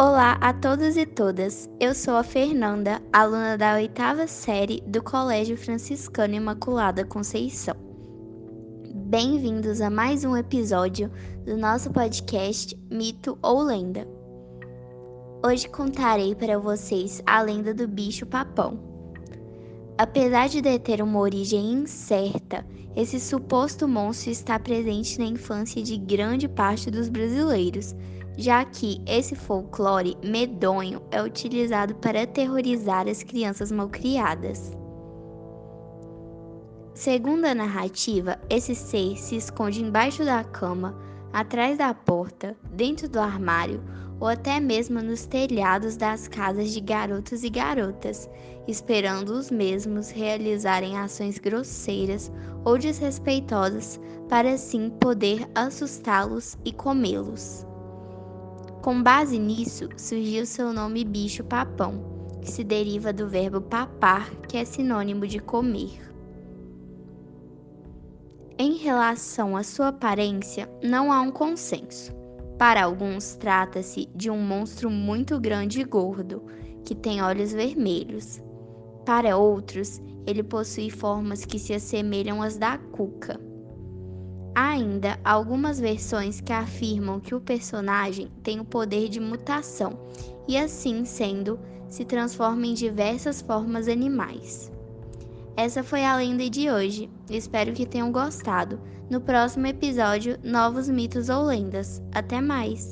Olá a todos e todas. Eu sou a Fernanda, aluna da oitava série do Colégio Franciscano Imaculada Conceição. Bem-vindos a mais um episódio do nosso podcast Mito ou Lenda. Hoje contarei para vocês a lenda do bicho papão. Apesar de deter uma origem incerta, esse suposto monstro está presente na infância de grande parte dos brasileiros já que esse folclore medonho é utilizado para aterrorizar as crianças malcriadas. Segundo a narrativa, esse ser se esconde embaixo da cama, atrás da porta, dentro do armário ou até mesmo nos telhados das casas de garotos e garotas, esperando os mesmos realizarem ações grosseiras ou desrespeitosas para assim poder assustá-los e comê-los. Com base nisso, surgiu seu nome bicho-papão, que se deriva do verbo papar, que é sinônimo de comer. Em relação à sua aparência, não há um consenso. Para alguns, trata-se de um monstro muito grande e gordo, que tem olhos vermelhos. Para outros, ele possui formas que se assemelham às da cuca. Há ainda algumas versões que afirmam que o personagem tem o poder de mutação e, assim sendo, se transforma em diversas formas animais. Essa foi a lenda de hoje. Espero que tenham gostado. No próximo episódio, novos mitos ou lendas. Até mais!